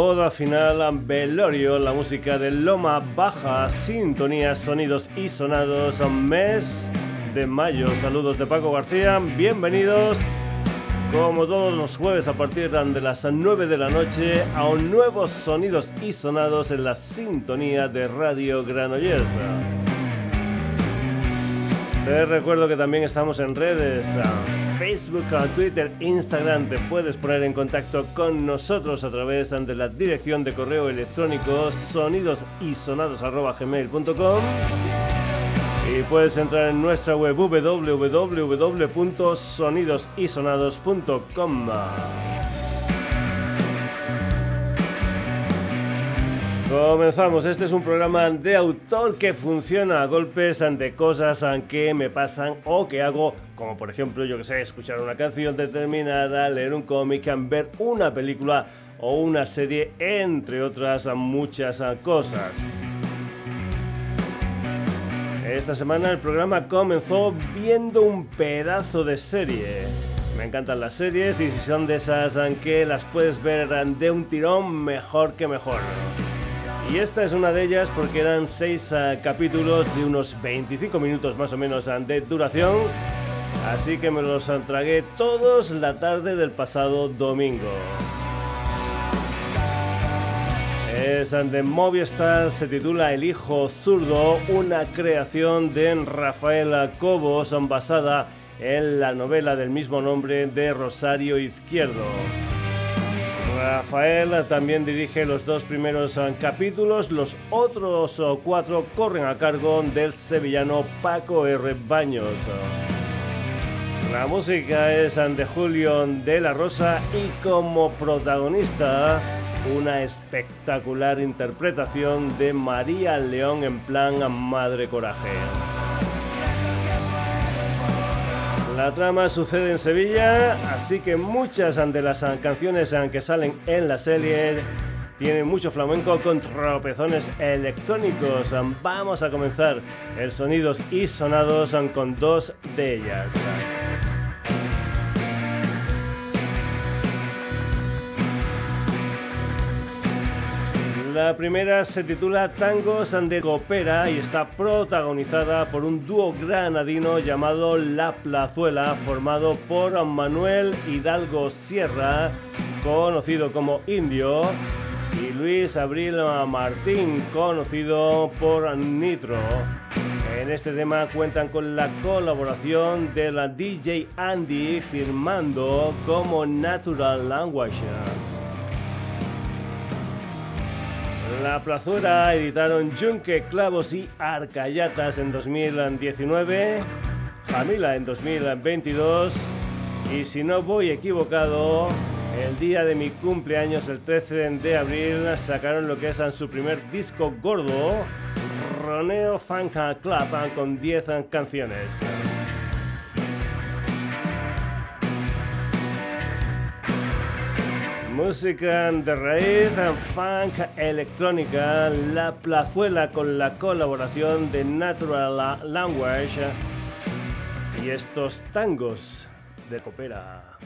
Boda final, Velorio, la música de Loma Baja, sintonía, sonidos y sonados, mes de mayo. Saludos de Paco García, bienvenidos como todos los jueves a partir de las 9 de la noche a un nuevo sonidos y sonados en la sintonía de Radio Granollers. Te recuerdo que también estamos en redes. Facebook, Twitter, Instagram, te puedes poner en contacto con nosotros a través de la dirección de correo electrónico sonidosisonados.gmail.com y puedes entrar en nuestra web www.sonidosisonados.com. Comenzamos, este es un programa de autor que funciona a golpes ante cosas que me pasan o que hago, como por ejemplo, yo que sé, escuchar una canción determinada, leer un cómic, ver una película o una serie, entre otras muchas cosas. Esta semana el programa comenzó viendo un pedazo de serie. Me encantan las series y si son de esas que las puedes ver de un tirón, mejor que mejor. Y esta es una de ellas porque eran seis eh, capítulos de unos 25 minutos más o menos eh, de duración. Así que me los tragué todos la tarde del pasado domingo. Es de Movistar, se titula El Hijo Zurdo, una creación de Rafael Cobos basada en la novela del mismo nombre de Rosario Izquierdo. Rafael también dirige los dos primeros eh, capítulos, los otros eh, cuatro corren a cargo del sevillano Paco R. Baños. La música es eh, de Julio de la Rosa y como protagonista una espectacular interpretación de María León en plan Madre Coraje. La trama sucede en Sevilla, así que muchas de las canciones que salen en la serie tienen mucho flamenco con tropezones electrónicos. Vamos a comenzar el sonidos y sonados con dos de ellas. La primera se titula Tangos de Copera y está protagonizada por un dúo granadino llamado La Plazuela, formado por Manuel Hidalgo Sierra, conocido como Indio, y Luis Abril Martín, conocido por Nitro. En este tema cuentan con la colaboración de la DJ Andy firmando como Natural Language. La Plazuela editaron Junque, Clavos y Arcayatas en 2019, Jamila en 2022 y si no voy equivocado, el día de mi cumpleaños, el 13 de abril, sacaron lo que es su primer disco gordo, Roneo Funk Club, con 10 canciones. Música de raíz, funk, electrónica, La Plazuela con la colaboración de Natural Language y estos tangos de copera.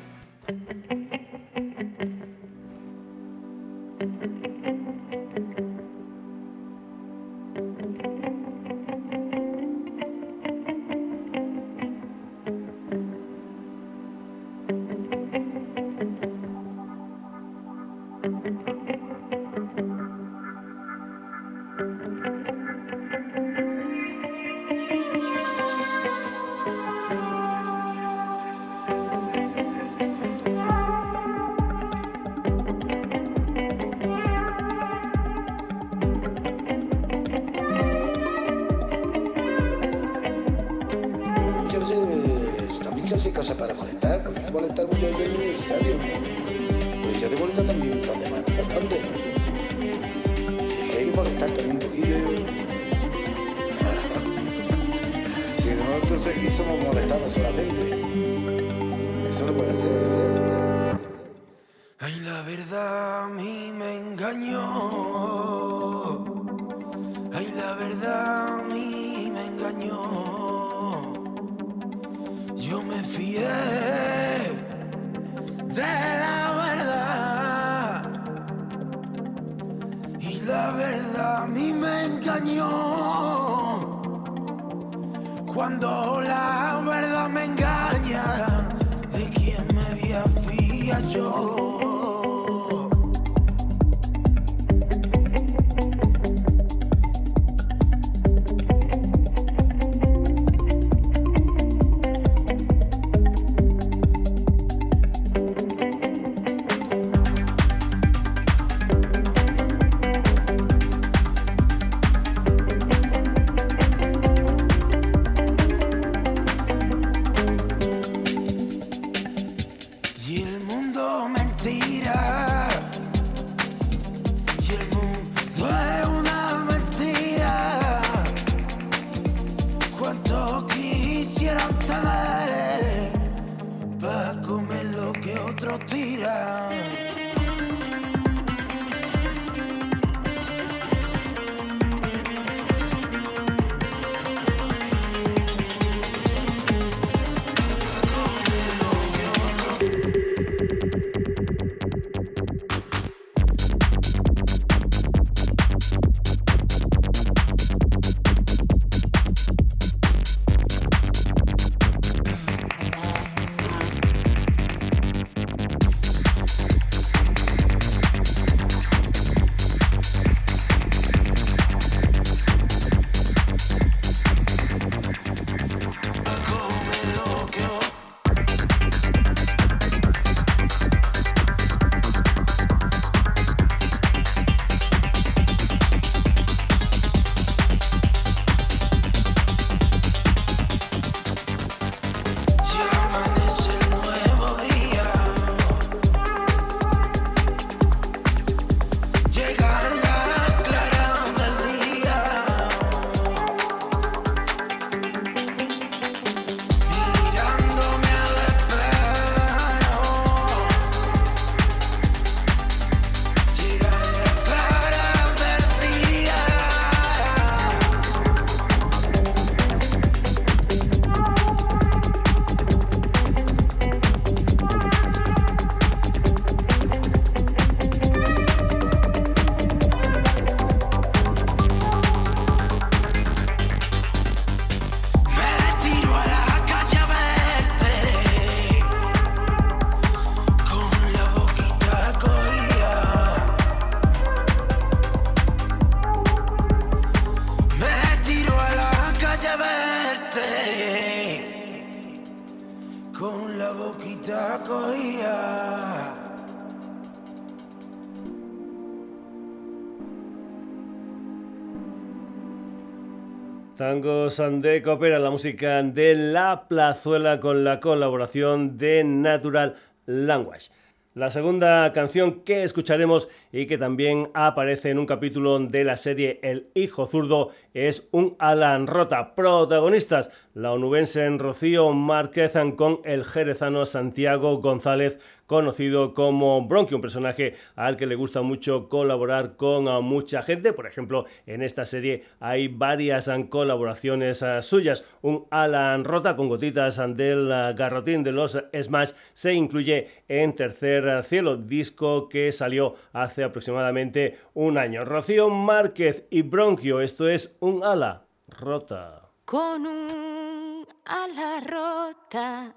De Copera, la música de La Plazuela con la colaboración de Natural Language. La segunda canción que escucharemos y que también aparece en un capítulo de la serie El Hijo Zurdo es un Alan Rota. Protagonistas, la onubense en Rocío Márquez con el jerezano Santiago González conocido como Bronchi, un personaje al que le gusta mucho colaborar con mucha gente. Por ejemplo, en esta serie hay varias colaboraciones suyas. Un Alan Rota con gotitas del garrotín de los Smash se incluye en Tercer Cielo, disco que salió hace aproximadamente un año. Rocío Márquez y Bronquio, esto es un ala rota. Con un ala rota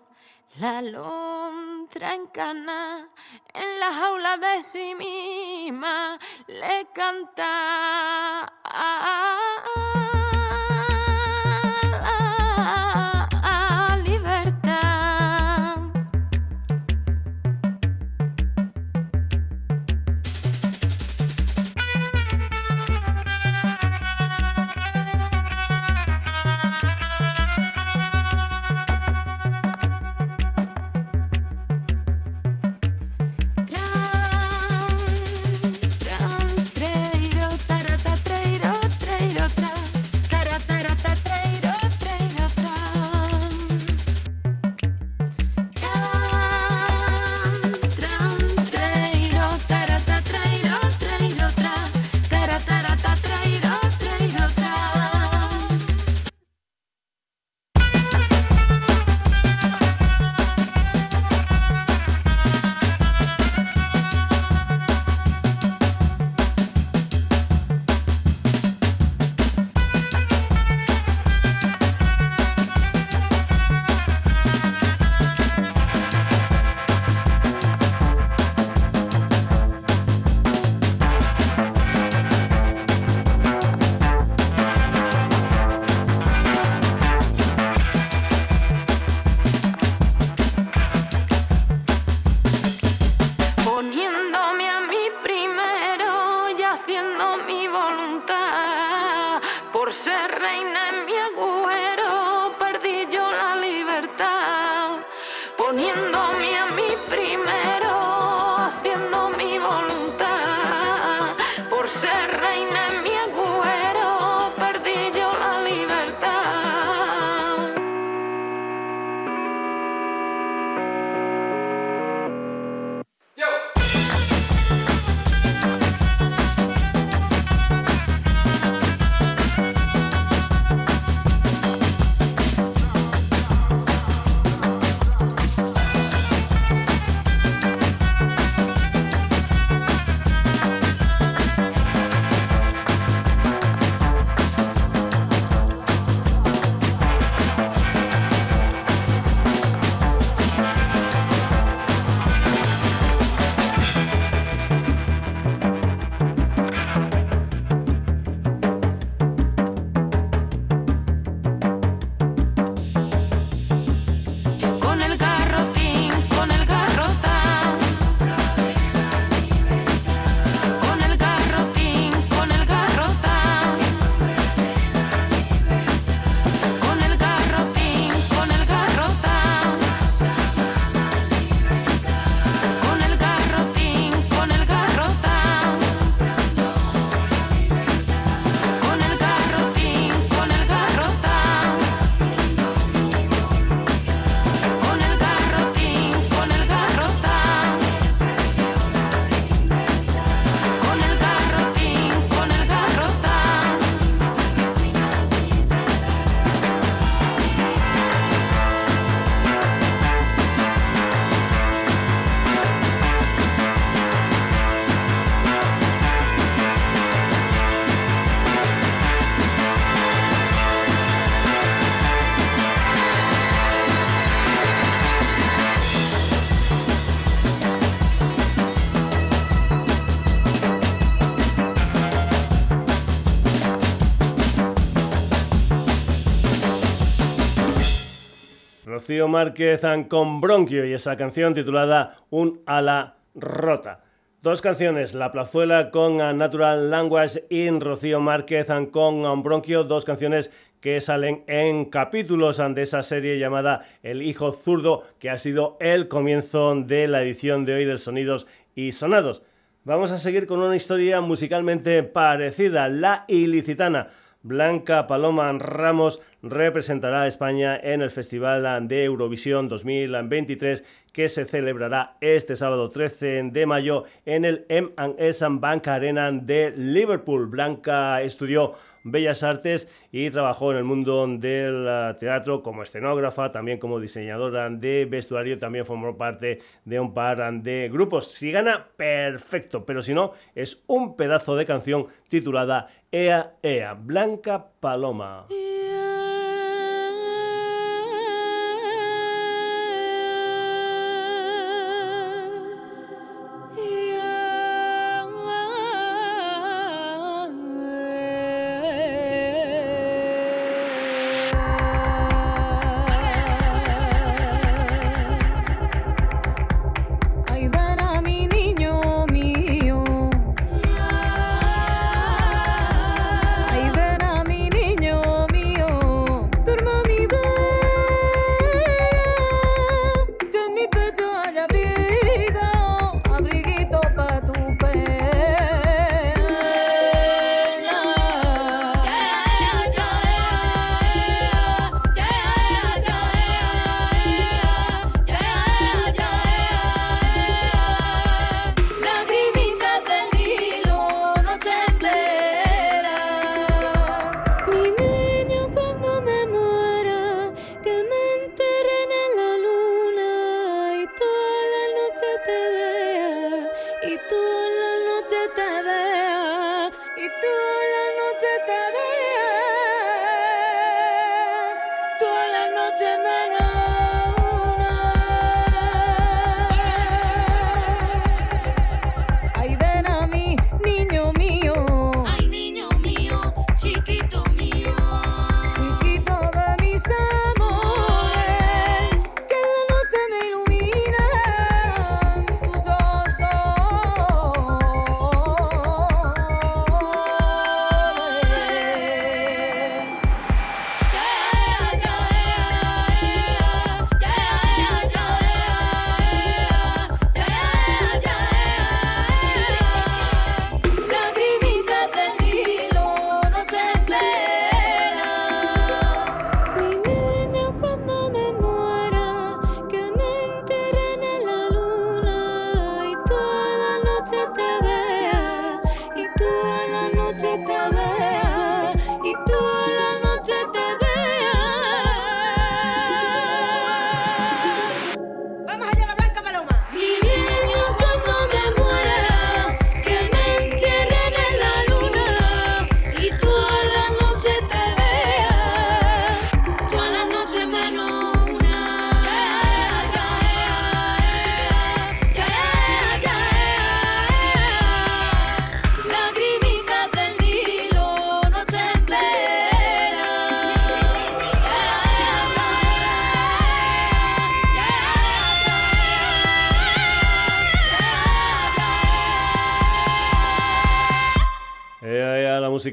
la lontra encana en la jaula de sí misma le canta. Rocío Márquez con Bronquio y esa canción titulada Un ala rota. Dos canciones, La Plazuela con Natural Language y Rocío Márquez con Bronquio, dos canciones que salen en capítulos de esa serie llamada El Hijo Zurdo, que ha sido el comienzo de la edición de hoy del Sonidos y Sonados. Vamos a seguir con una historia musicalmente parecida, La Ilicitana. Blanca Paloma Ramos representará a España en el Festival de Eurovisión 2023 que se celebrará este sábado 13 de mayo en el M&S Bank Arena de Liverpool. Blanca estudió Bellas Artes y trabajó en el mundo del uh, teatro como escenógrafa, también como diseñadora de vestuario, también formó parte de un par de grupos. Si gana, perfecto, pero si no, es un pedazo de canción titulada Ea Ea, Blanca Paloma.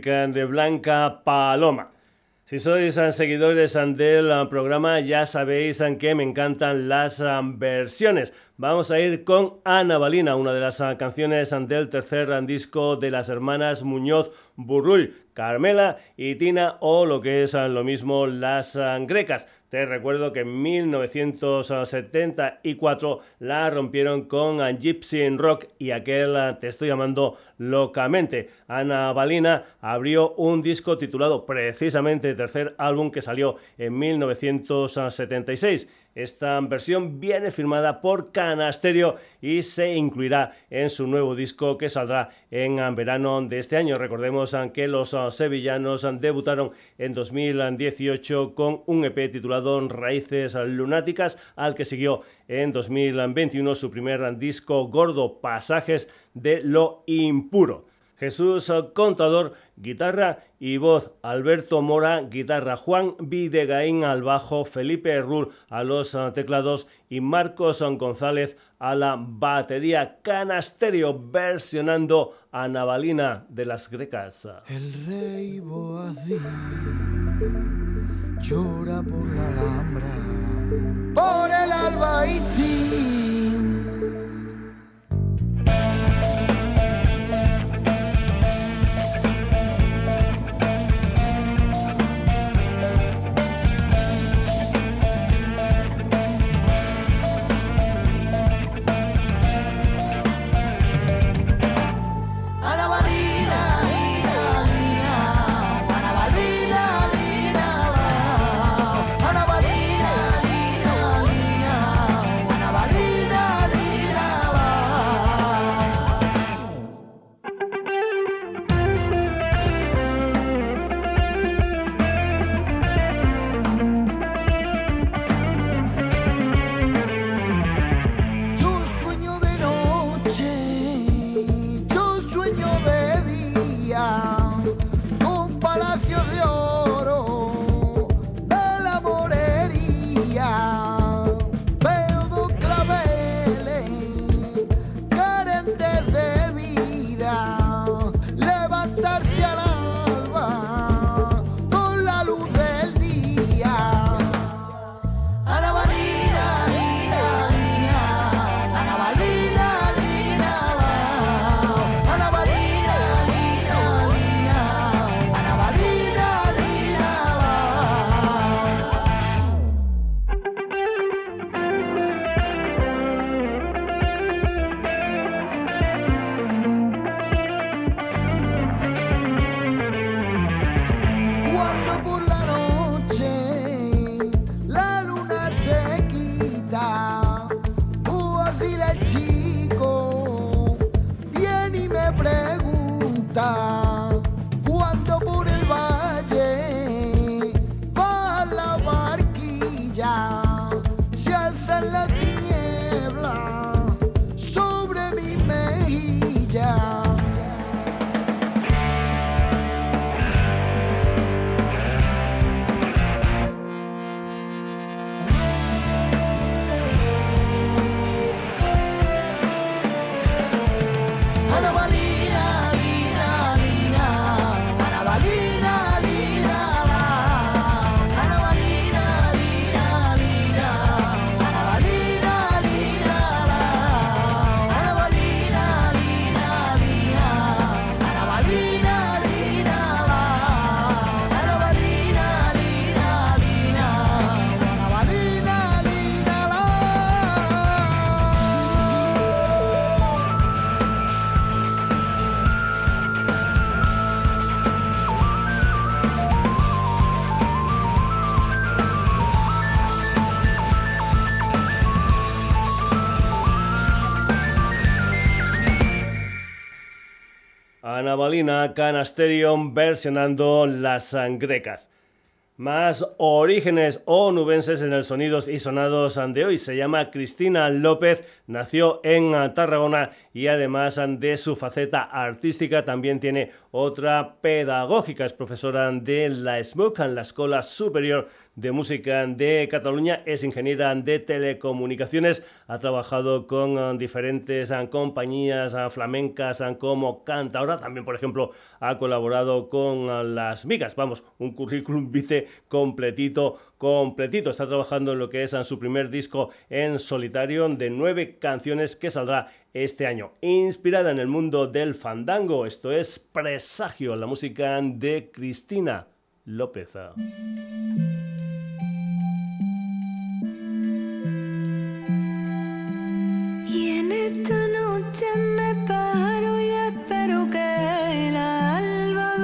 De Blanca Paloma. Si sois eh, seguidores eh, del eh, programa, ya sabéis que me encantan las versiones. Vamos a ir con Ana Balina, una de las canciones del tercer disco de las hermanas Muñoz Burrull, Carmela y Tina, o lo que es lo mismo, las grecas. Te recuerdo que en 1974 la rompieron con Gypsy Rock y aquel eh, Te estoy llamando locamente. Ana Balina abrió un disco titulado precisamente tercer álbum que salió en 1976. Esta versión viene firmada por Canasterio y se incluirá en su nuevo disco que saldrá en verano de este año. Recordemos ah, que los ah, sevillanos ah, debutaron en 2018 con un EP titulado Raíces Lunáticas, al que siguió en 2021 su primer disco gordo, Pasajes de lo Impuro. Jesús Contador, guitarra y voz. Alberto Mora, guitarra. Juan Videgaín al bajo. Felipe Rull a los eh, teclados. Y Marcos González a la batería. Canasterio versionando a Navalina de las Grecas. El rey Boadí llora por la Alhambra, por el albaicín. Navalina Canasterion versionando las grecas más orígenes onubenses en el Sonidos y Sonados de hoy. Se llama Cristina López, nació en Tarragona y además de su faceta artística también tiene otra pedagógica. Es profesora de la SMUC, en la Escuela Superior de Música de Cataluña, es ingeniera de telecomunicaciones, ha trabajado con eh, diferentes eh, compañías eh, flamencas como Ahora. También por ejemplo ha colaborado con las migas, vamos, un currículum vitae completito, completito, está trabajando en lo que es su primer disco en solitario de nueve canciones que saldrá este año, inspirada en el mundo del fandango, esto es Presagio, la música de Cristina López. Esta noche me paro y espero que el alba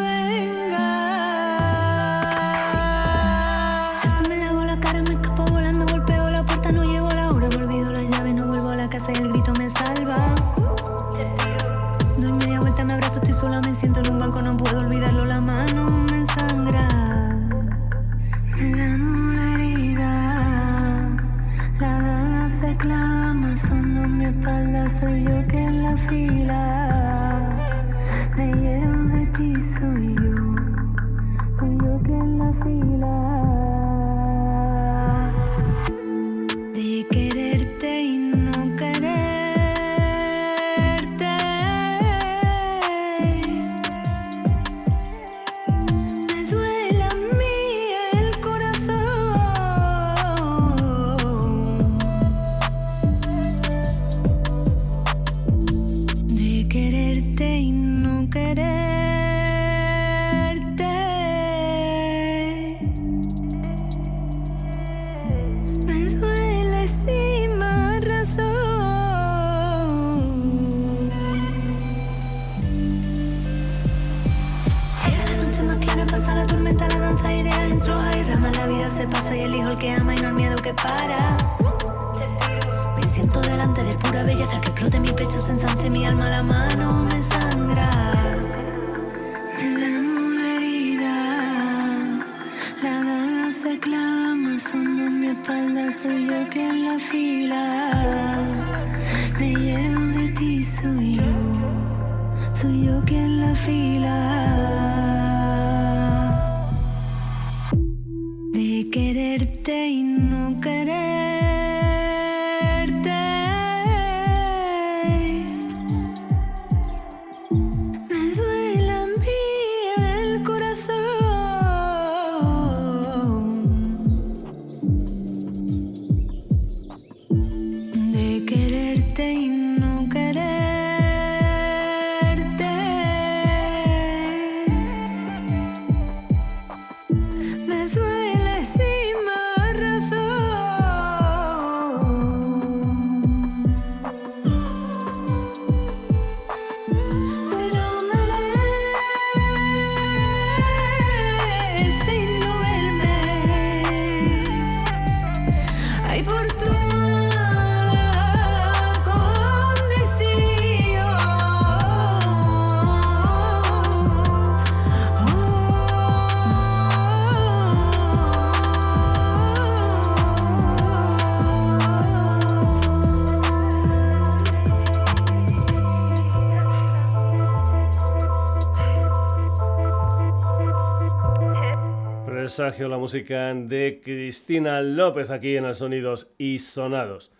La música de Cristina López aquí en los Sonidos y Sonados.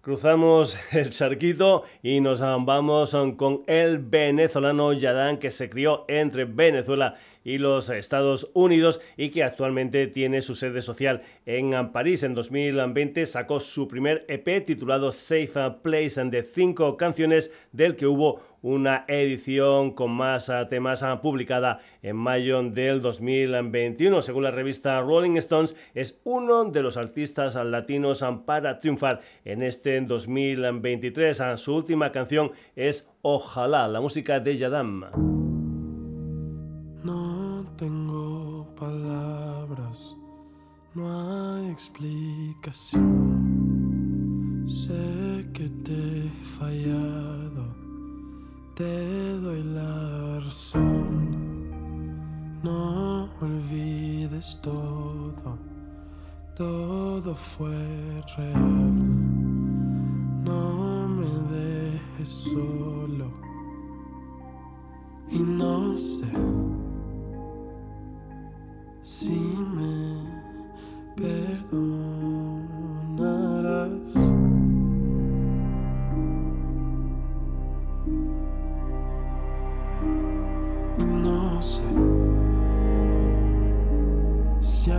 Cruzamos el charquito y nos vamos con el venezolano Yadán que se crió entre Venezuela y los Estados Unidos y que actualmente tiene su sede social en París. En 2020 sacó su primer EP titulado Safe Place de cinco canciones del que hubo una edición con más temas publicada en mayo del 2021. Según la revista Rolling Stones, es uno de los artistas latinos para triunfar en este 2023. Ah, Su última canción es Ojalá, la música de Yadam. Tengo palabras, no hay explicación. Sé que te he fallado, te doy la razón. No olvides todo, todo fue real. No me dejes solo y no sé si me perdonarás. Y no sé si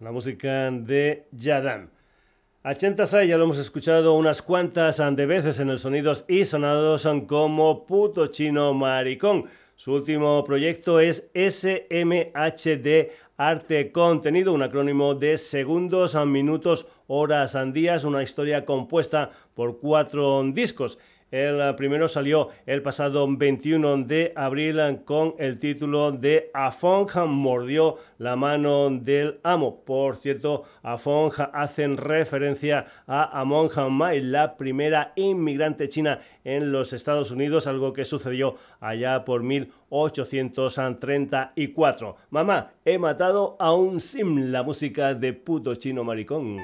La música de Yadam. A Chentasai ya lo hemos escuchado unas cuantas de veces en el Sonidos y Sonados como Puto Chino Maricón. Su último proyecto es SMHD Arte Contenido, un acrónimo de segundos, minutos, horas, días, una historia compuesta por cuatro discos. El eh, primero salió el pasado 21 de abril eh, con el título de Afong mordió la mano del amo. Por cierto, Afong hacen referencia a Amon Mai, la primera inmigrante china en los Estados Unidos, algo que sucedió allá por 1834. Mamá, he matado a un sim, la música de puto chino maricón.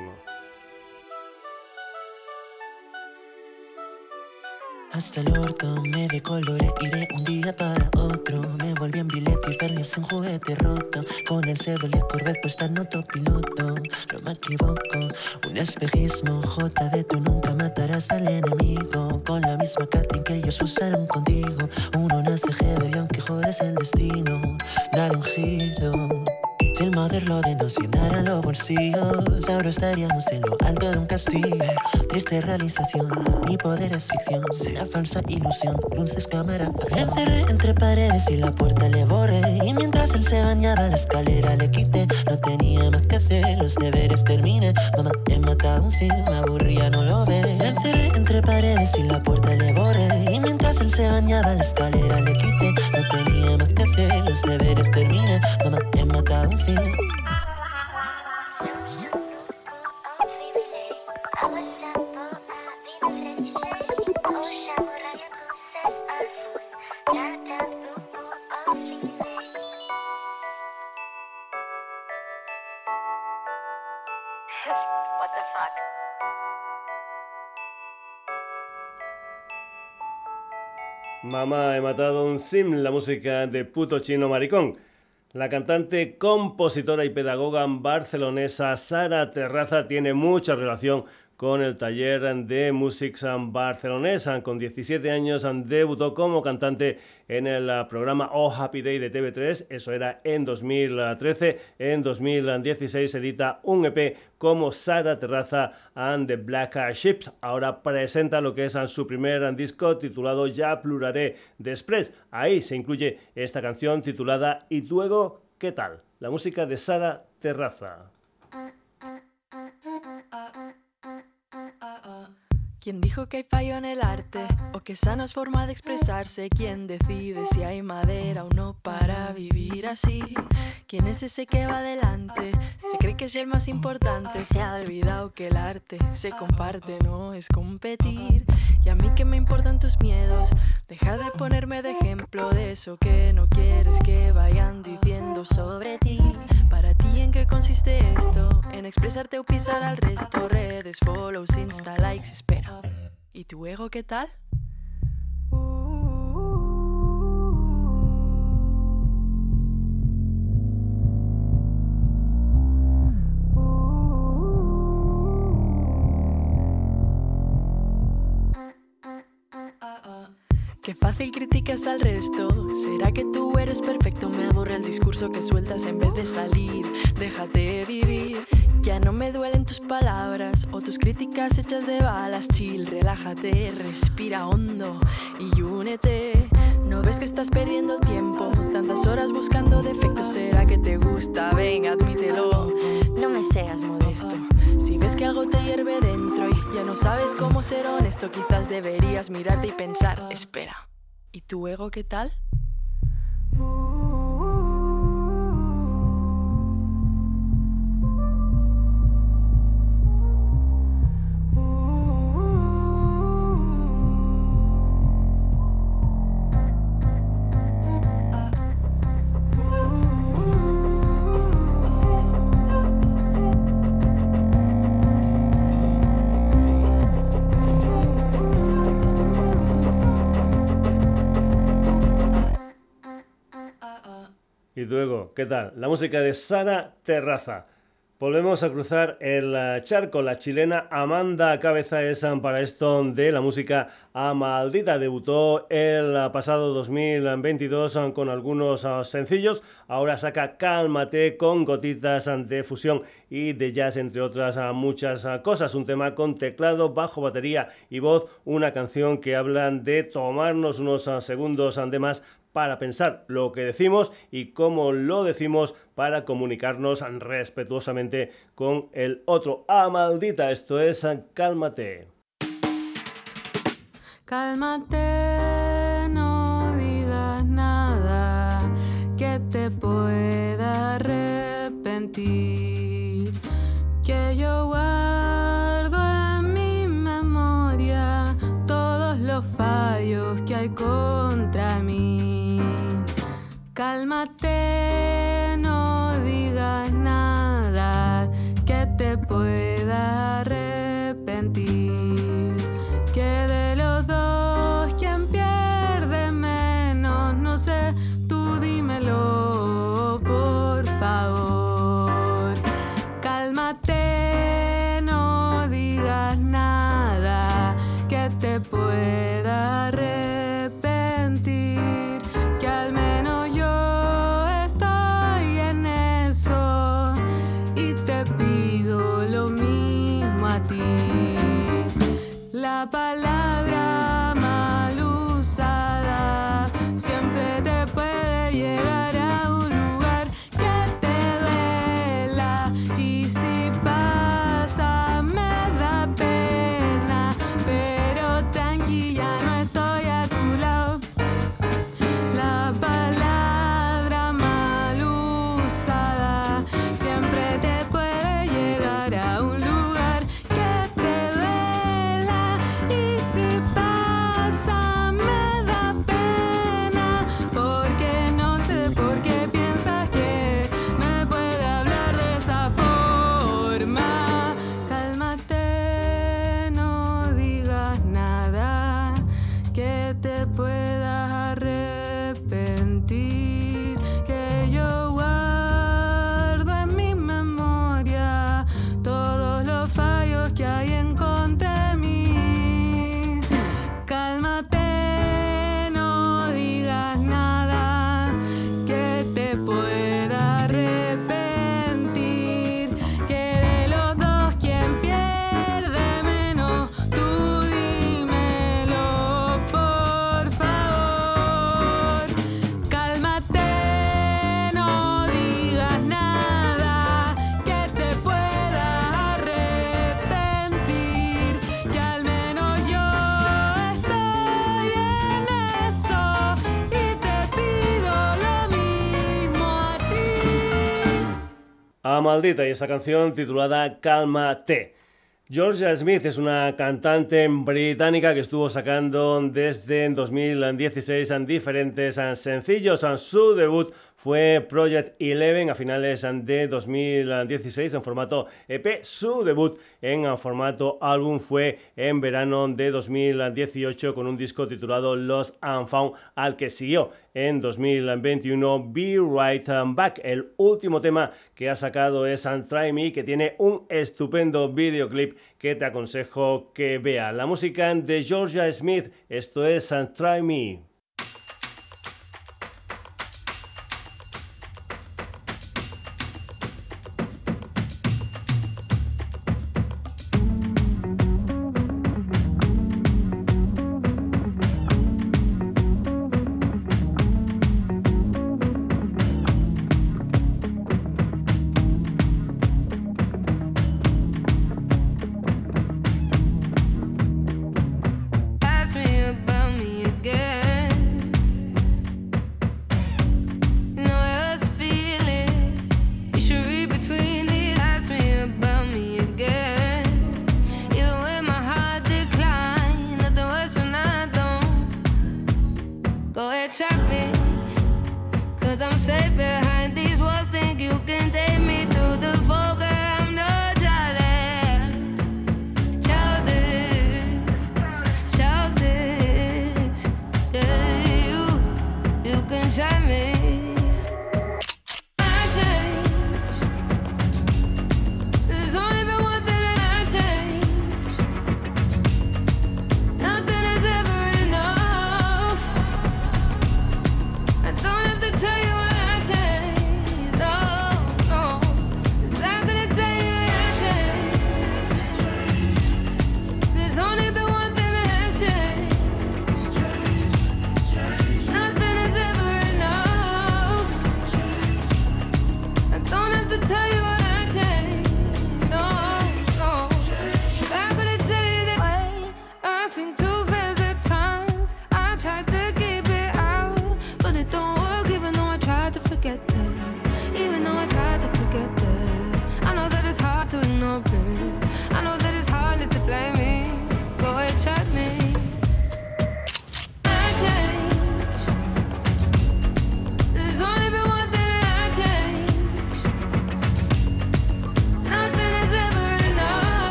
Hasta el orto me decoloré y de un día para otro me volví en billete y Fernis un juguete roto con el Chevrolet Corvette puesta en autopiloto. No me equivoco, un espejismo J de tú nunca matarás al enemigo con la misma Kathleen que ellos usaron contigo. Uno nace Heber y aunque jodes el destino, dar un giro. Si el poder lo de nos llenara los bolsillos, ahora estaríamos en lo alto de un castillo. Triste realización, mi poder es ficción, una falsa ilusión. Luces, cámara, me encerré entre paredes y la puerta le borré. Y mientras él se bañaba, la escalera le quité. No tenía más que hacer, los deberes terminé. Mamá, he matado un sí, me aburría, no lo ve. Me encerré entre paredes y la puerta le borré. Él se bañaba, la escalera le quité. No tenía más que hacer, los deberes terminé. Mamá, he matado un sí. Mamá, he matado un sim, la música de puto chino maricón. La cantante, compositora y pedagoga barcelonesa Sara Terraza tiene mucha relación con el taller de Musics barcelonesa. Con 17 años debutó como cantante en el programa Oh Happy Day de TV3, eso era en 2013. En 2016 edita un EP como Sara Terraza and the Black Ships. Ahora presenta lo que es su primer disco titulado Ya Pluraré Després. Ahí se incluye esta canción titulada Y luego, ¿qué tal? La música de Sara Terraza. ¿Quién dijo que hay fallo en el arte? ¿O que sana es forma de expresarse? ¿Quién decide si hay madera o no para vivir así? ¿Quién es ese que va adelante? Se cree que es el más importante. Se ha olvidado que el arte se comparte, no es competir. Y a mí que me importan tus miedos. Deja de ponerme de ejemplo de eso que no quieres que vayan diciendo sobre ti. Para ti, ¿en qué consiste esto? En expresarte o pisar al resto. Redes, follows, insta, likes, espera. ¿Y tu ego qué tal? Qué fácil criticas al resto. ¿Será que tú eres perfecto? Me aburre el discurso que sueltas en vez de salir. Déjate vivir. Ya no me duelen tus palabras o tus críticas hechas de balas. Chill, relájate, respira hondo y únete. ¿No ves que estás perdiendo tiempo? Tantas horas buscando defectos. ¿Será que te gusta? Ven, admítelo. No me seas modesto. Si ves que algo te hierve dentro y ya no sabes cómo ser honesto, quizás deberías mirarte y pensar, espera, ¿y tu ego qué tal? ¿Qué tal? La música de Sara Terraza. Volvemos a cruzar el eh, charco. La chilena Amanda Cabeza es para esto de la música a maldita. Debutó el eh, pasado 2022 eh, con algunos sencillos. Ahora saca Cálmate con gotitas de fusión y de jazz, entre otras muchas cosas. Un tema con teclado, bajo, batería y voz. Una canción que habla de tomarnos unos segundos de más para pensar lo que decimos y cómo lo decimos para comunicarnos respetuosamente con el otro. ¡Ah, maldita! Esto es Cálmate. Cálmate, no digas nada que te pueda arrepentir. Que yo guardo en mi memoria todos los fallos que hay mí. Cálmate, maldita y esa canción titulada Cálmate. Georgia Smith es una cantante británica que estuvo sacando desde 2016 diferentes sencillos. Su debut fue Project 11 a finales de 2016 en formato EP. Su debut en formato álbum fue en verano de 2018 con un disco titulado Los Unfound al que siguió en 2021 Be Right Back. El último tema que ha sacado es Try Me que tiene un estupendo videoclip que te aconsejo que vea. La música de Georgia Smith, esto es Try Me.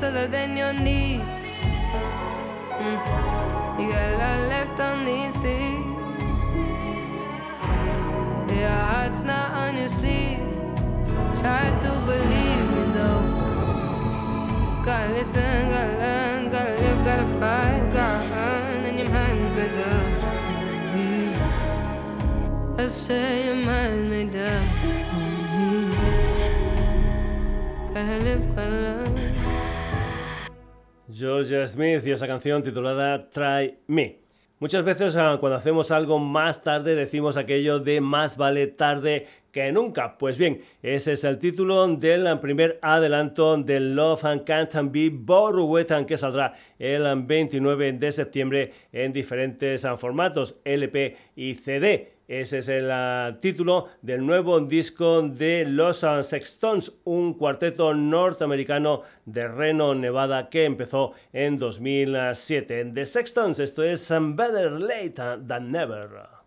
closer than your knees. Titulada Try Me. Muchas veces ah, cuando hacemos algo más tarde decimos aquello de más vale tarde que nunca. Pues bien, ese es el título del primer adelanto de Love and Can't Be Borrowed, que saldrá el 29 de septiembre en diferentes ah, formatos, LP y CD. Ese es el ah, título del nuevo disco de Los uh, Sextons, un cuarteto norteamericano de Reno, Nevada, que empezó en 2007. The Sextons, esto es Better Late Than Never.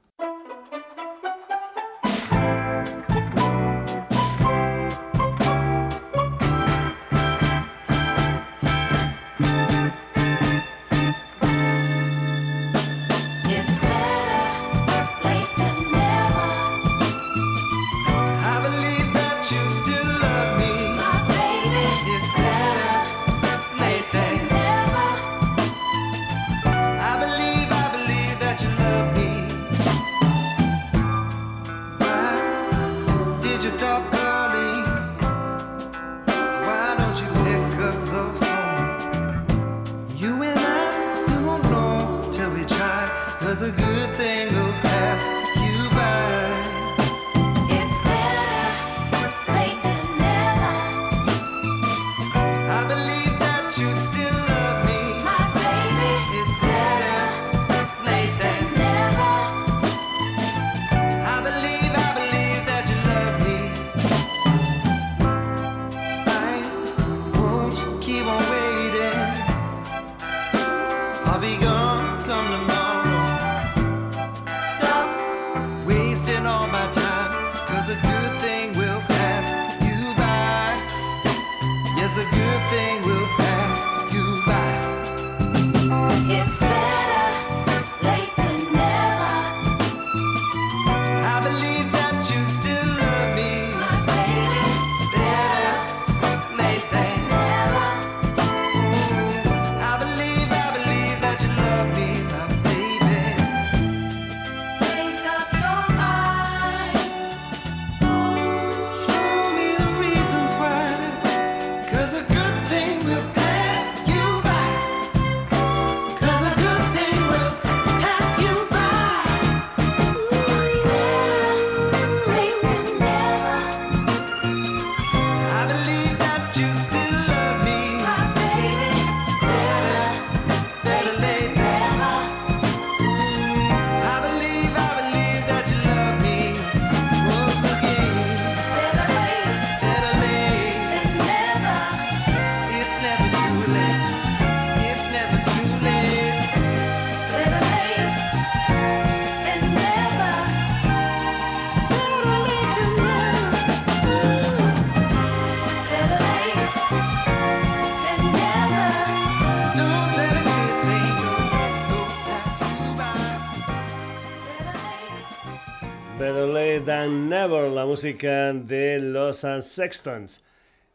Música de los Sextons.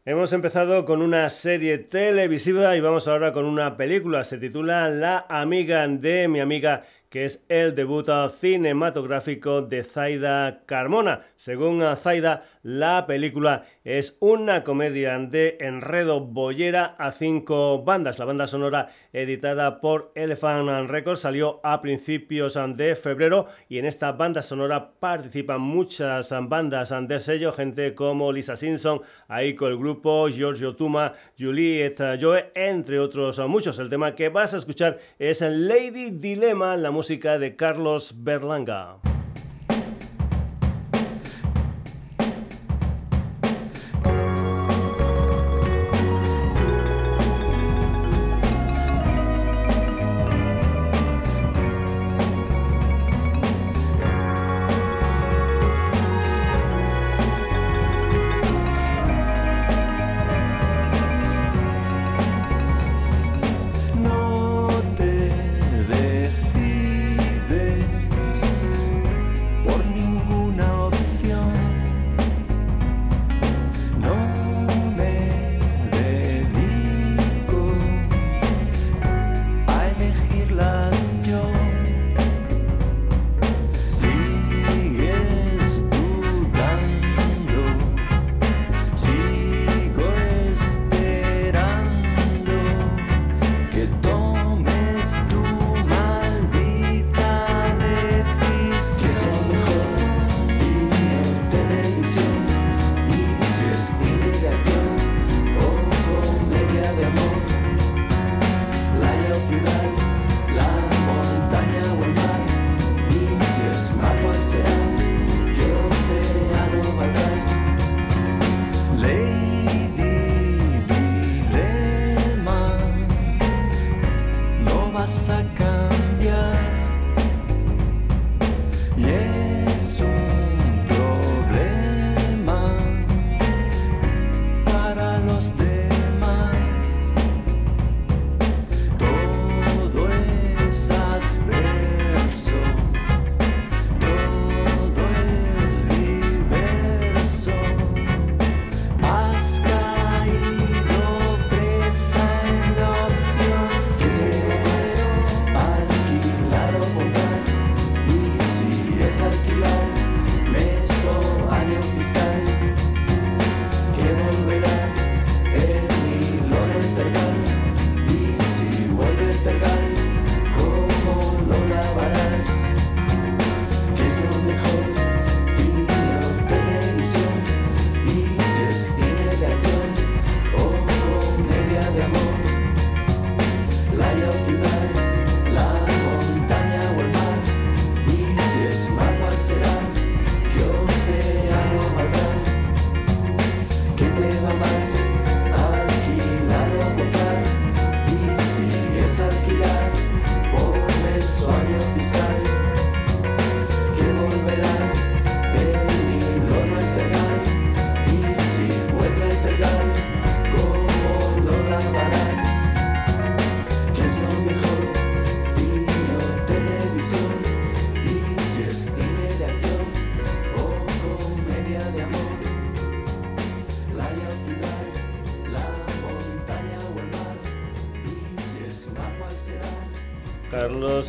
Hemos empezado con una serie televisiva y vamos ahora con una película. Se titula La amiga de mi amiga que es el debut cinematográfico de Zaida Carmona. Según Zaida, la película es una comedia de enredo boyera a cinco bandas. La banda sonora editada por Elephant Records salió a principios de febrero y en esta banda sonora participan muchas bandas de sello, gente como Lisa Simpson, Aiko el grupo, Giorgio Tuma, Juliette Joe, entre otros muchos. El tema que vas a escuchar es Lady Dilemma, la música de Carlos Berlanga.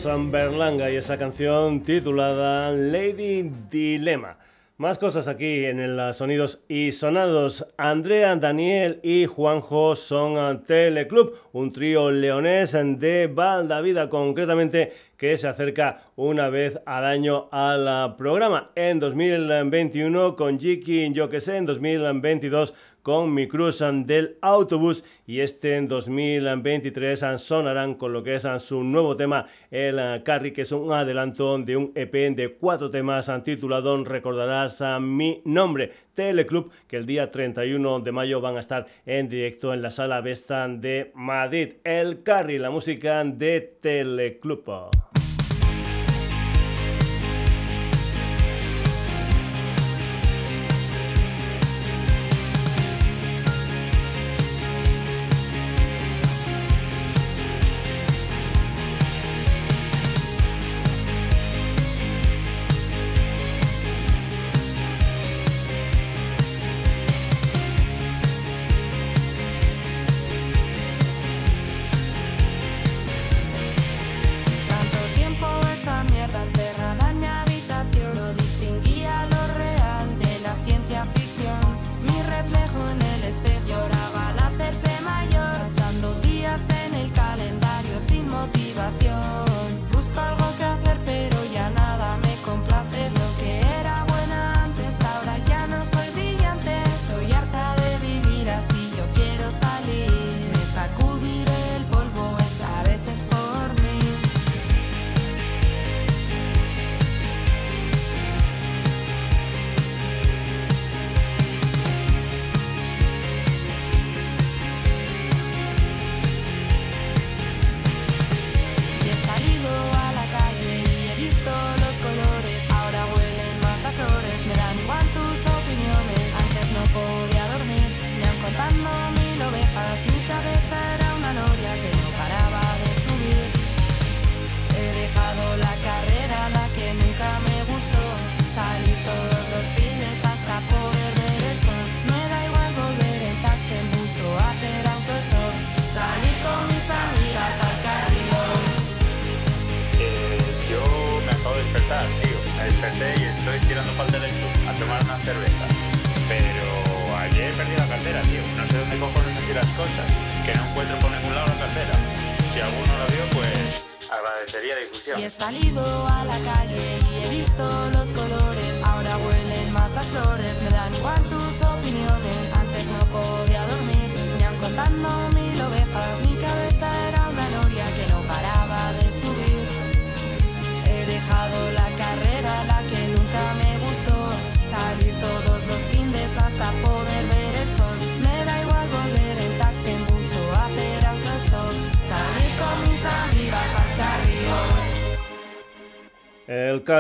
San Berlanga y esa canción titulada Lady Dilemma. Más cosas aquí en el Sonidos y Sonados. Andrea, Daniel y Juanjo son Teleclub, un trío leonés de Valdavida, concretamente que se acerca una vez al año al programa. En 2021 con Jiki, yo que sé, en 2022 con Mi Cruz del Autobús y este en 2023 sonarán con lo que es su nuevo tema, el Carry, que es un adelanto de un EP de cuatro temas titulado Recordarás a mi nombre, Teleclub, que el día 31 de mayo van a estar en directo en la sala Vesta de Madrid. El Carry, la música de Teleclub.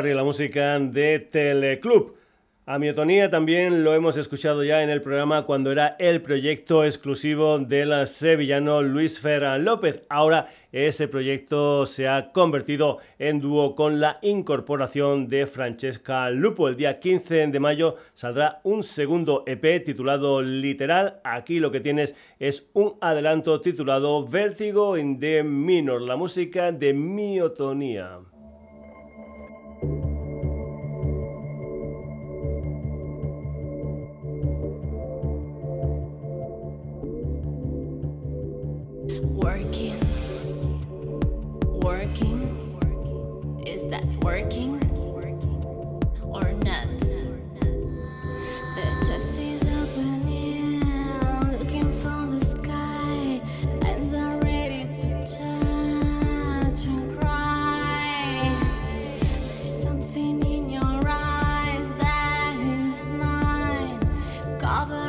Y la música de Teleclub. A Miotonía también lo hemos escuchado ya en el programa cuando era el proyecto exclusivo del sevillano Luis Ferran López. Ahora ese proyecto se ha convertido en dúo con la incorporación de Francesca Lupo. El día 15 de mayo saldrá un segundo EP titulado Literal. Aquí lo que tienes es un adelanto titulado Vértigo in the Minor, la música de Miotonía. working, working. Is that working or not? The chest is open, looking for the sky. Hands are ready to touch and cry. There's something in your eyes that is mine. Cover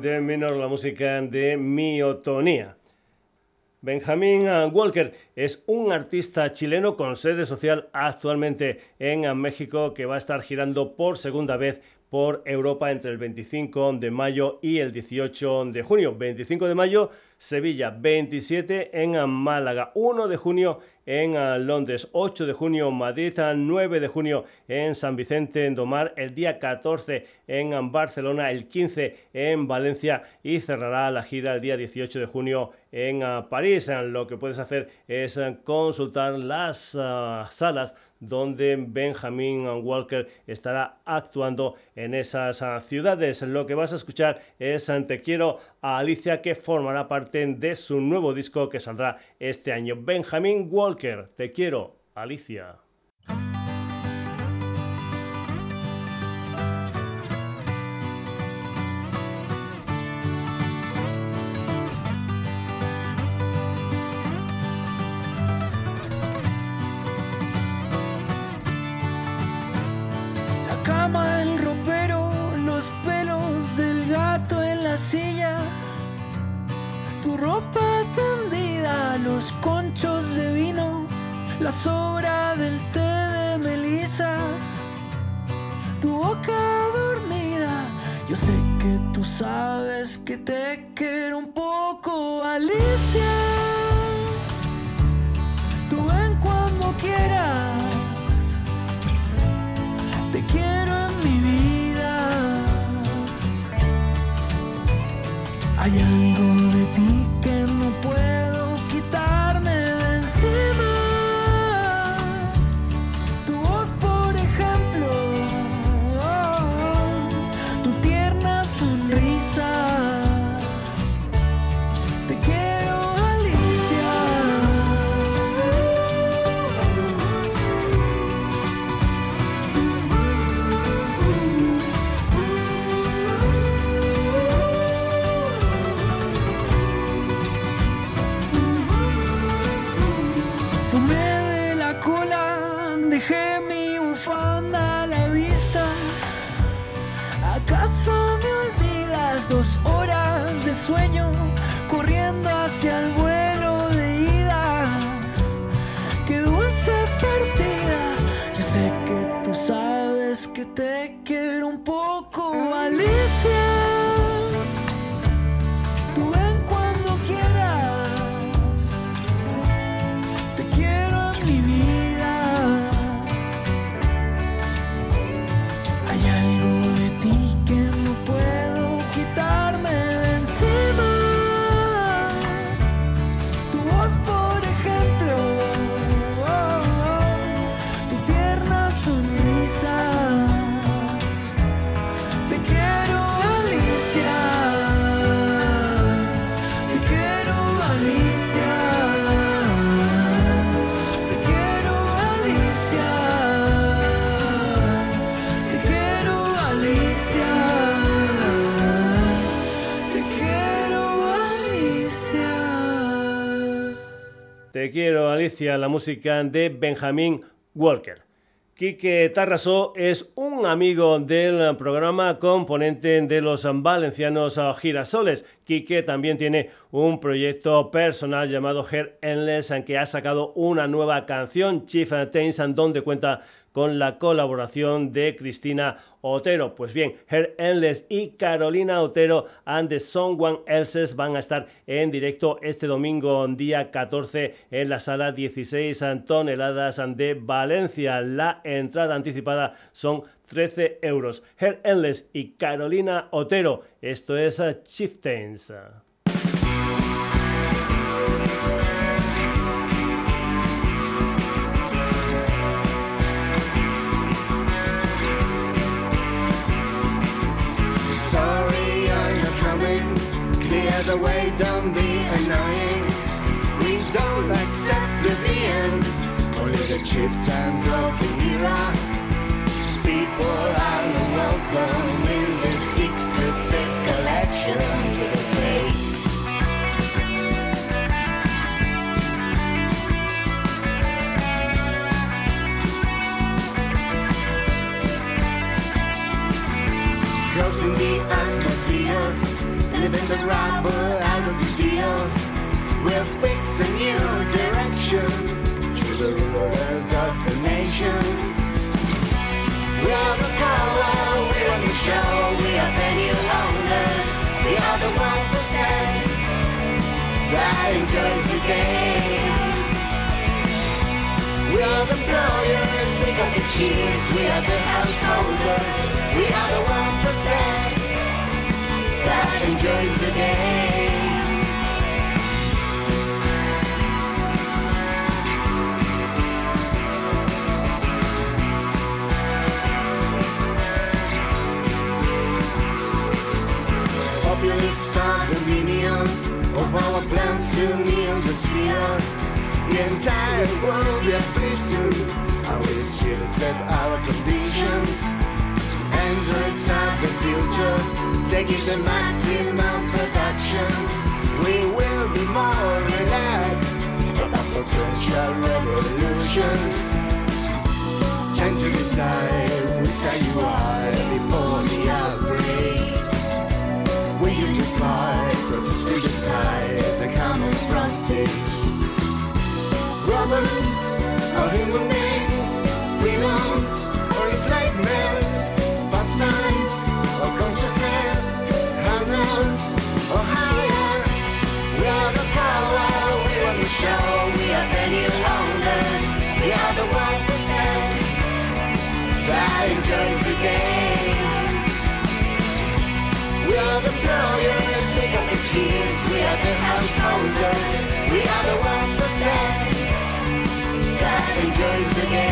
la música de Miotonía. Benjamin Walker es un artista chileno con sede social actualmente en México que va a estar girando por segunda vez por Europa entre el 25 de mayo y el 18 de junio. 25 de mayo, Sevilla, 27 en Málaga, 1 de junio en Londres, 8 de junio Madrid, 9 de junio en San Vicente en Domar, el día 14 en Barcelona, el 15 en Valencia. Y cerrará la gira el día 18 de junio en París. Lo que puedes hacer es consultar las ah, salas donde Benjamin Walker estará actuando en esas ah, ciudades. Lo que vas a escuchar es Te quiero a Alicia que formará parte de su nuevo disco que saldrá este año. Benjamin Walker, Te quiero Alicia. La música de Benjamin Walker. Quique Tarrasó es un amigo del programa, componente de los valencianos Girasoles. Quique también tiene un proyecto personal llamado Hair Endless, en que ha sacado una nueva canción, Chief Tains, donde cuenta con la colaboración de Cristina Otero. Pues bien, Her Endless y Carolina Otero and the Someone Else's van a estar en directo este domingo, día 14, en la sala 16 toneladas de Valencia. La entrada anticipada son 13 euros. Her Endless y Carolina Otero. Esto es Chieftains. The way, don't be annoying. We don't accept plebeians, only the chieftains of the era. Living the rubber out of the deal. We'll fix a new direction to the rulers of the nations. We are the power, we run the show, we are venue owners. We are the one percent that enjoys the game. We are the employers, we got the keys, we are the householders. We are the one percent that enjoys the game. Populist are the minions of our plans to kneel the sphere. The entire world we have prison, we here to set our conditions. Androids are the future, they give the maximum production. We will be more relaxed chase game. We are the players, we got the keys, we are the householders, we are the one percent that enjoys the game.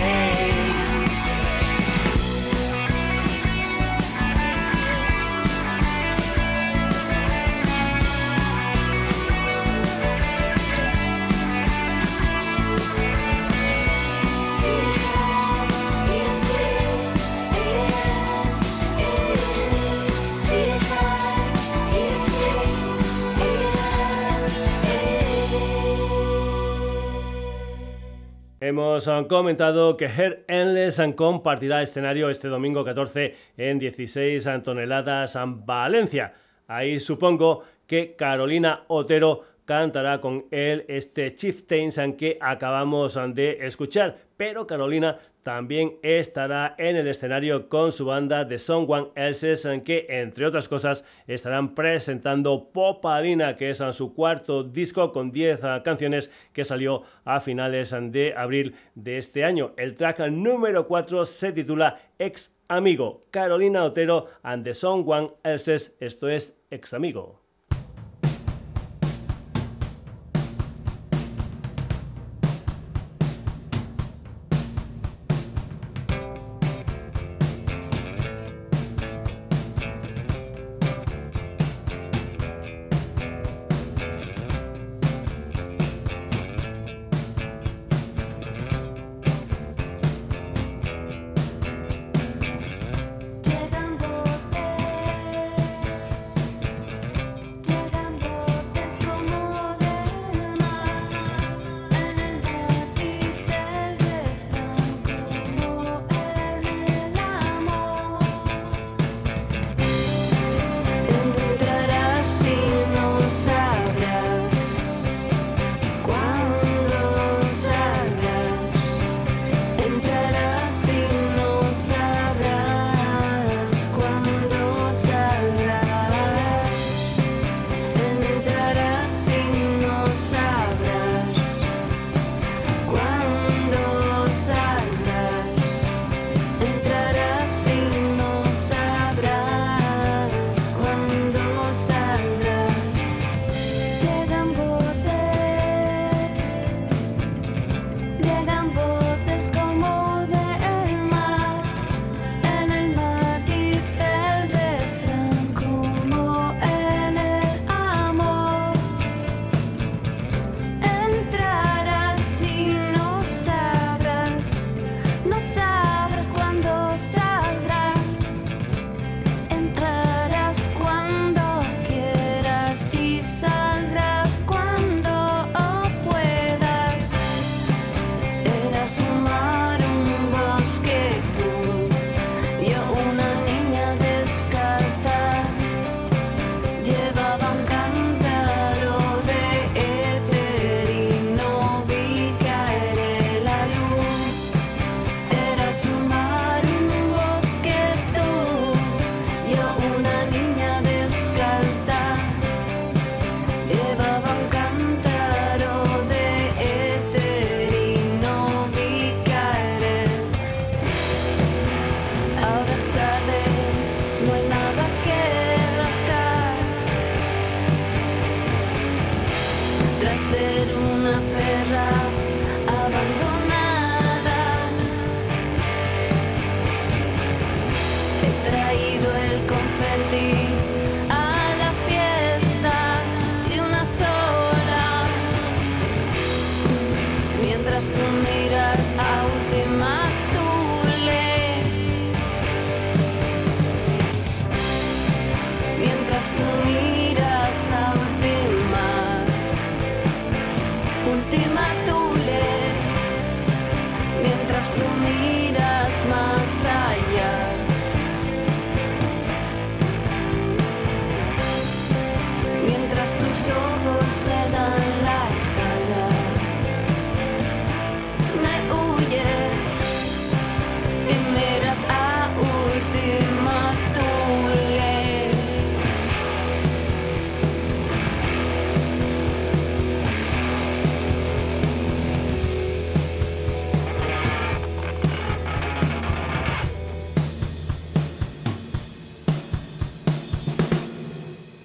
Hemos ah, comentado que Her Endless compartirá escenario este domingo 14 en 16 toneladas en Valencia. Ahí supongo que Carolina Otero cantará con él este Chieftains que acabamos de escuchar. Pero Carolina también estará en el escenario con su banda de Someone Else's, que entre otras cosas estarán presentando Popalina, que es su cuarto disco con 10 canciones que salió a finales de abril de este año. El track número 4 se titula Ex Amigo. Carolina Otero and the Someone Else's, esto es Ex Amigo.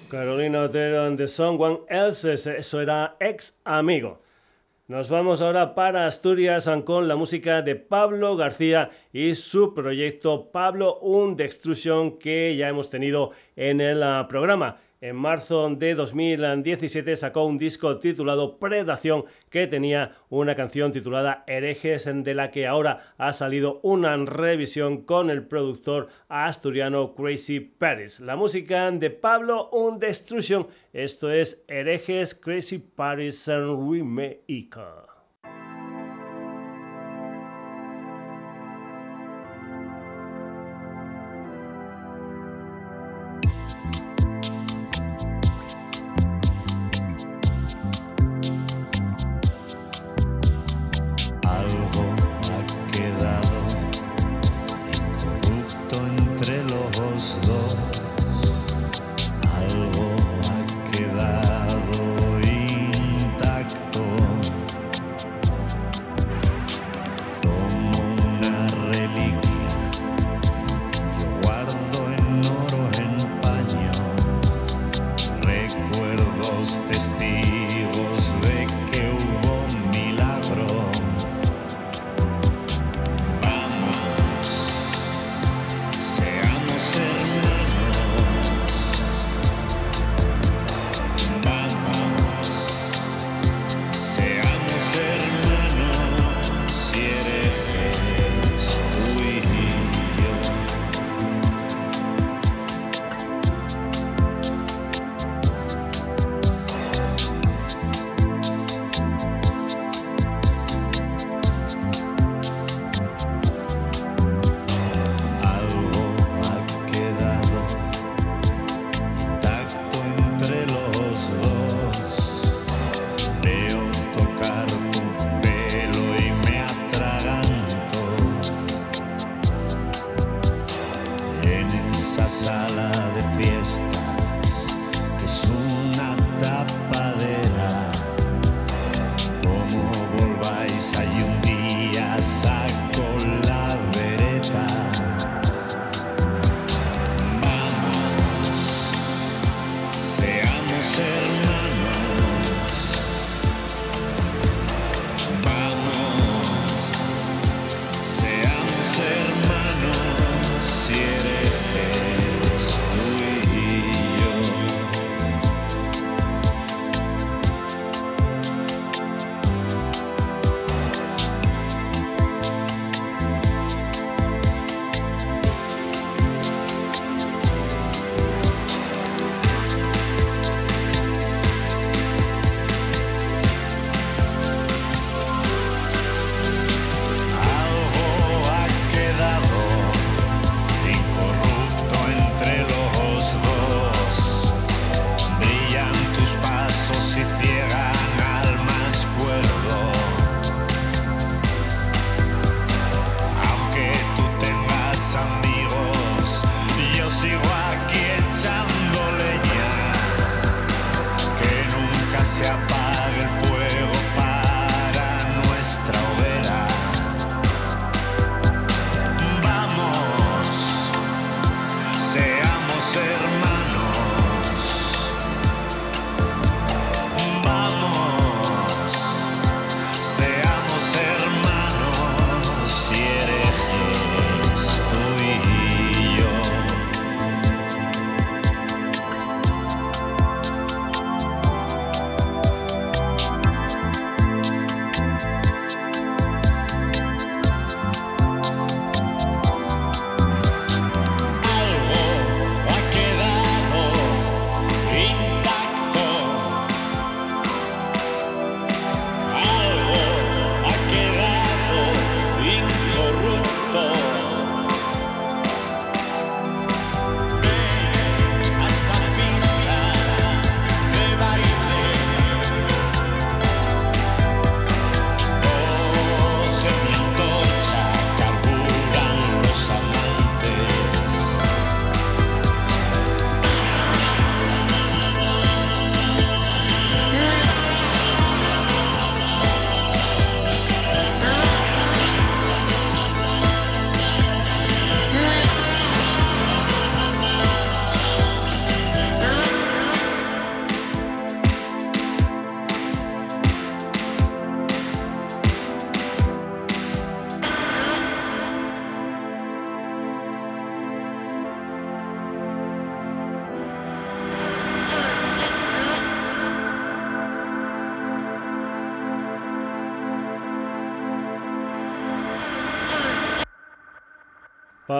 De Someone Else, eso era ex amigo. Nos vamos ahora para Asturias con la música de Pablo García y su proyecto Pablo Un Destruction que ya hemos tenido en el ah, programa. En marzo de 2017 sacó un disco titulado Predación que tenía una canción titulada Herejes de la que ahora ha salido una revisión con el productor asturiano Crazy Paris. La música de Pablo Un Destruction, esto es Herejes Crazy Paris Remake.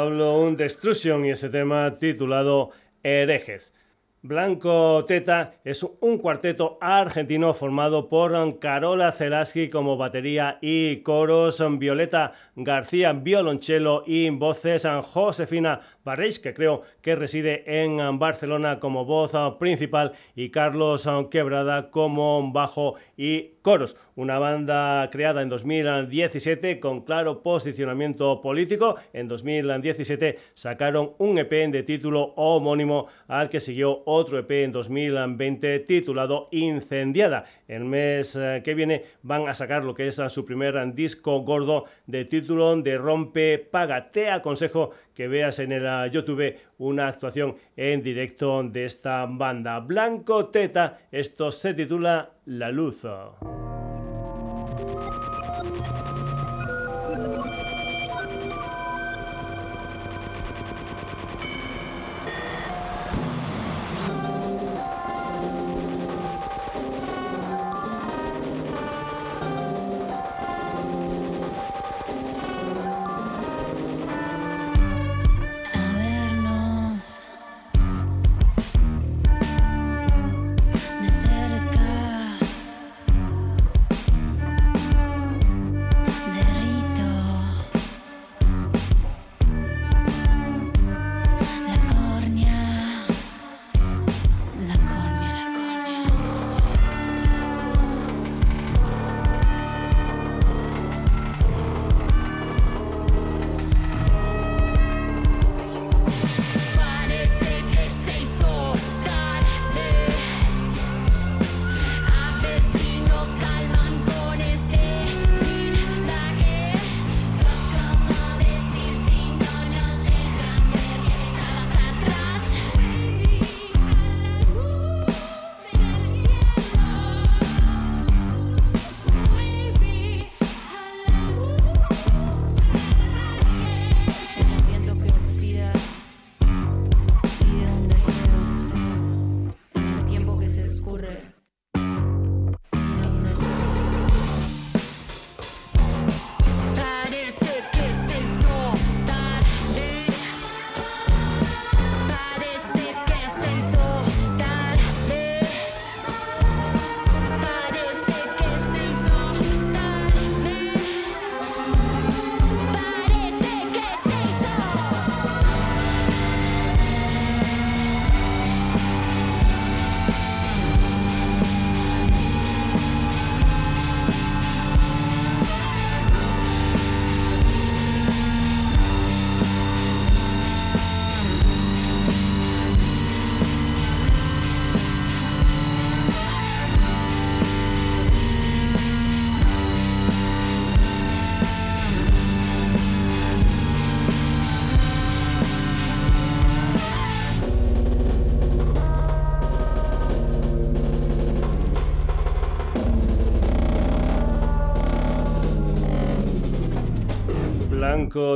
Un Destruction y ese tema titulado Herejes. Blanco Teta es un cuarteto argentino formado por Carola Zelaski como batería y coros, Violeta García violonchelo y voces, Josefina Barreis, que creo que reside en Barcelona como voz principal, y Carlos Quebrada como bajo y coros. Una banda creada en 2017 con claro posicionamiento político. En 2017 sacaron un EP de título homónimo al que siguió otro EP en 2020 titulado Incendiada. El mes eh, que viene van a sacar lo que es su primer disco gordo de título de Rompe Paga. Te aconsejo que veas en el YouTube una actuación en directo de esta banda. Blanco Teta, esto se titula La Luz.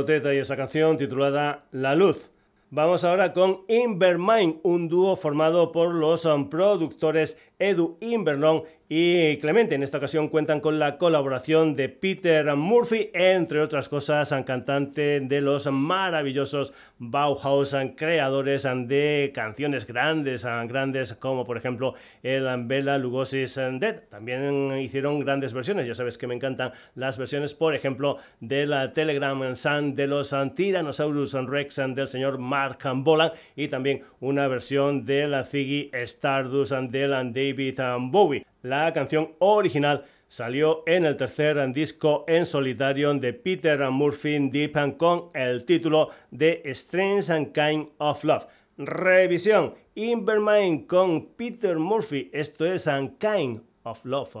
Teta y esa canción titulada La Luz. Vamos ahora con Invermind, un dúo formado por los um, productores Edu Invernon y Clemente. En esta ocasión cuentan con la colaboración de Peter Murphy, entre otras cosas, cantante de los maravillosos Bauhaus, creadores de canciones grandes, grandes como por ejemplo el Bella Lugosi's Dead. También hicieron grandes versiones, ya sabes que me encantan las versiones, por ejemplo, de la Telegram Sun de los Tyrannosaurus Rex del señor Mark Bolan y también una versión de la Ziggy Stardust del La canción original salió en el tercer disco en solitario de Peter Murphy Deep con el título de Strange and Kind of Love. Revisión Invermind con Peter Murphy. Esto es Kind of Love.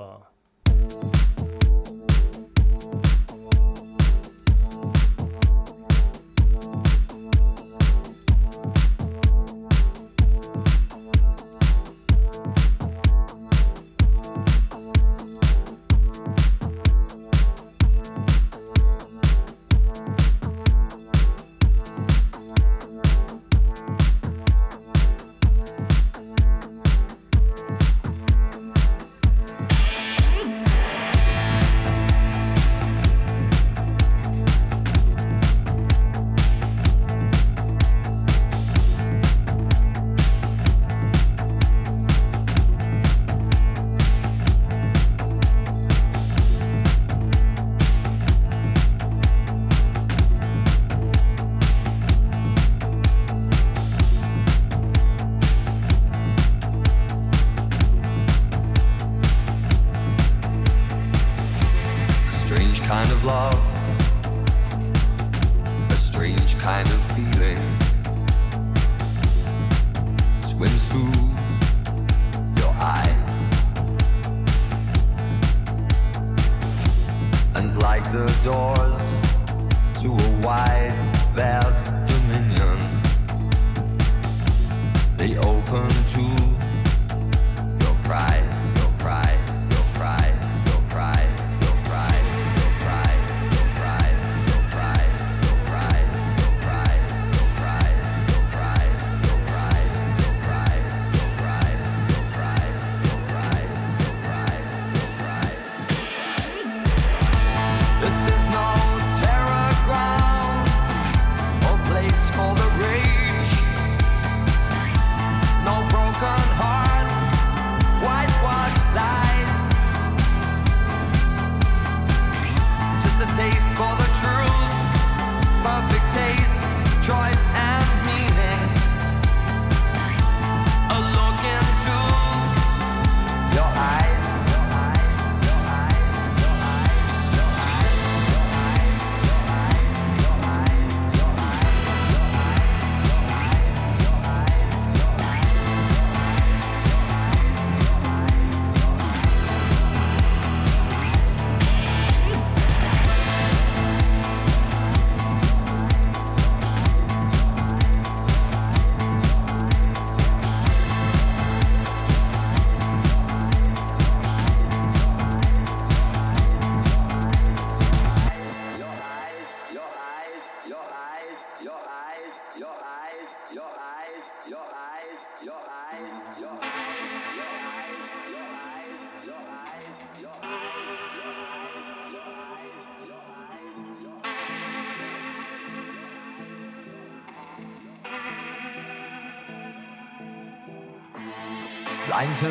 They open to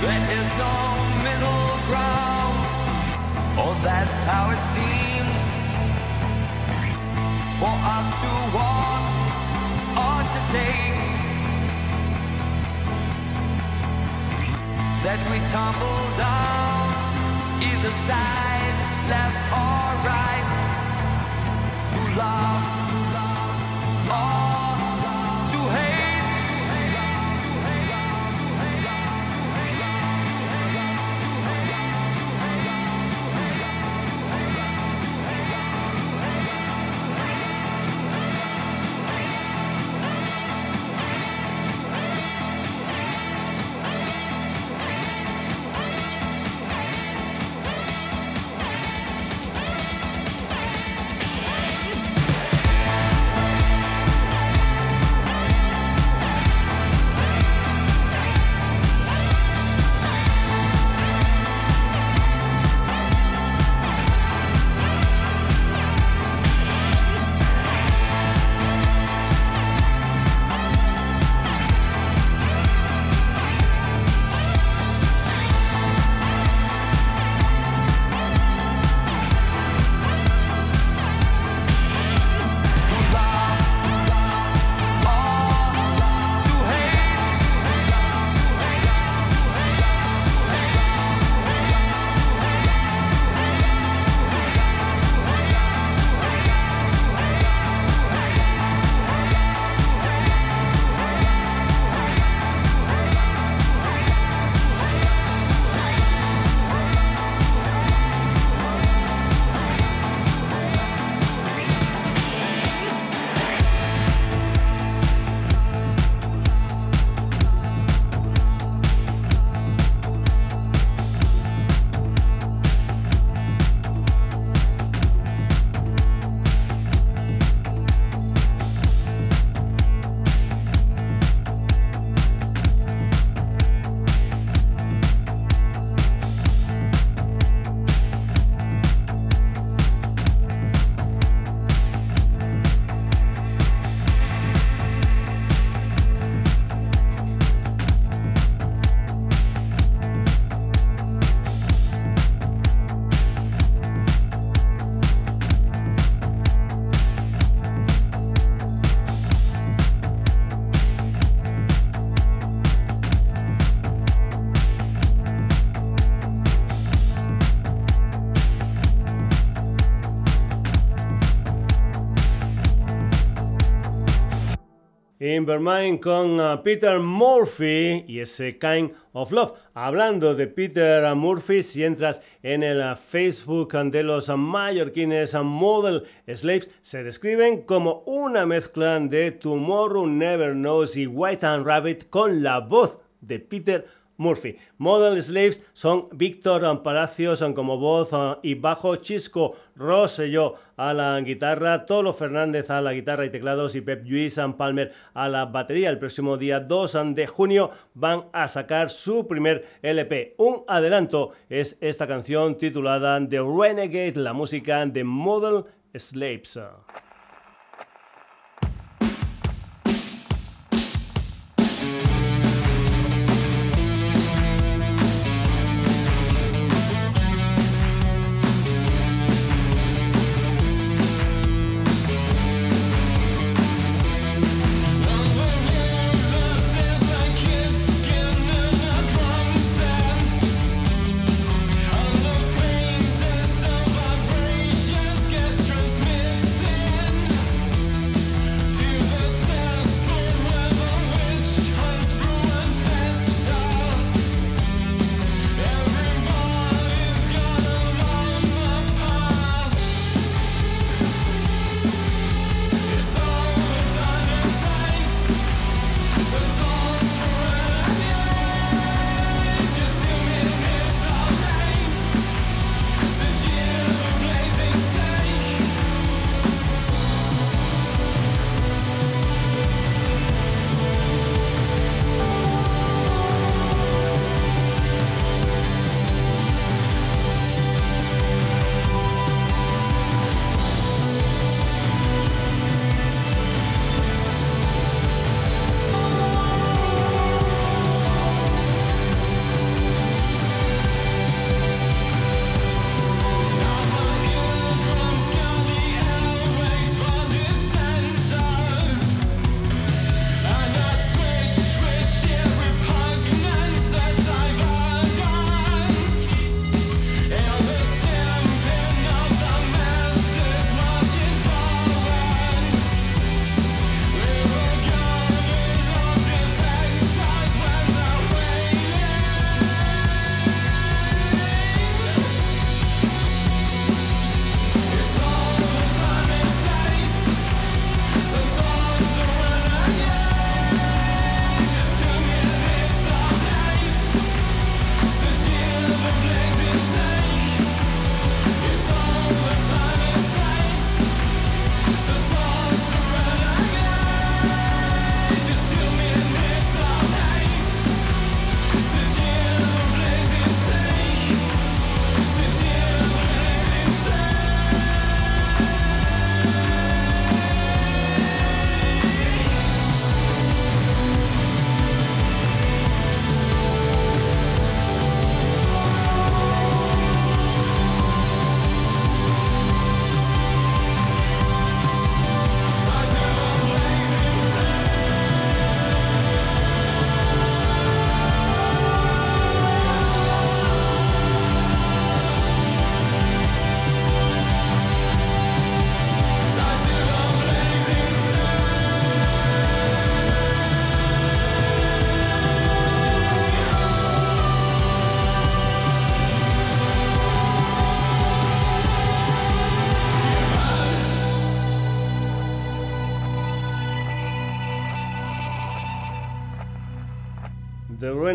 There is no middle ground, or that's how it seems. For us to walk or to take. Instead we tumble down, either side, left or right. Con uh, Peter Murphy y ese Kind of Love. Hablando de Peter Murphy, si entras en el uh, Facebook de los mallorquines Model Slaves, se describen como una mezcla de Tomorrow Never Knows y White and Rabbit con la voz de Peter Murphy. Model Slaves son Víctor Palacios son como voz uh, y bajo, Chisco Rosselló a la guitarra, Tolo Fernández a la guitarra y teclados y Pep Lluís Palmer a la batería. El próximo día 2 de junio van a sacar su primer LP. Un adelanto es esta canción titulada The Renegade, la música de Model Slaves.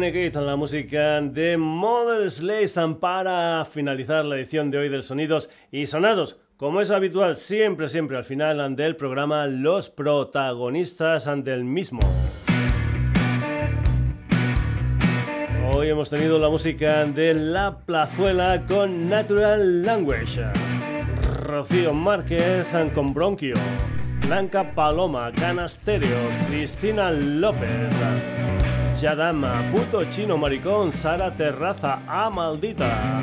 Renegade, la música de Model Slaves para finalizar la edición de hoy del Sonidos y Sonados. Como es habitual, siempre, siempre al final del programa, los protagonistas del mismo. Hoy hemos tenido la música de La Plazuela con Natural Language, Rocío Márquez con Bronquio, Blanca Paloma, Canasterio, Cristina López. Yadama, Puto Chino Maricón, Sara Terraza, A Maldita,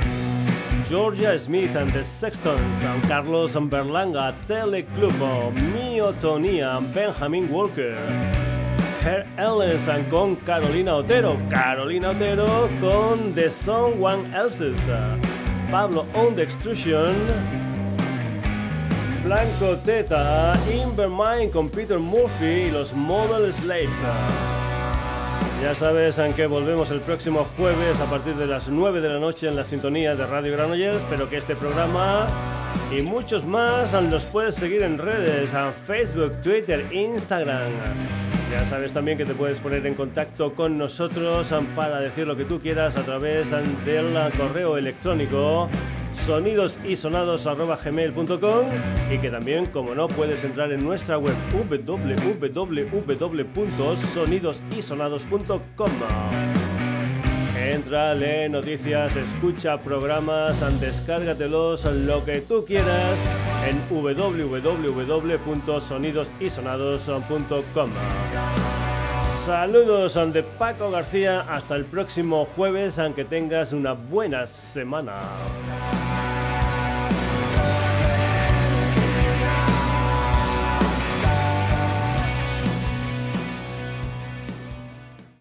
Georgia Smith and the Sextons, San Carlos Berlanga, Teleclub, Miotonía, Benjamin Walker, Her Ellis con Carolina Otero, Carolina Otero con The Someone Else's, Pablo On the Extrusion, Blanco Teta, Invermind con Peter Murphy y los Model Slaves. Ya sabes en que volvemos el próximo jueves a partir de las 9 de la noche en la sintonía de Radio Granollers. Espero que este programa y muchos más los puedes seguir en redes, a Facebook, Twitter, Instagram. Ya sabes también que te puedes poner en contacto con nosotros para decir lo que tú quieras a través del correo electrónico sonidosisonados.gmail.com y que también, como no, puedes entrar en nuestra web www.sonidosisonados.com. Entra, lee noticias, escucha programas, descárgatelos, lo que tú quieras en www.sonidosisonados.com. Saludos de Paco García, hasta el próximo jueves, aunque tengas una buena semana.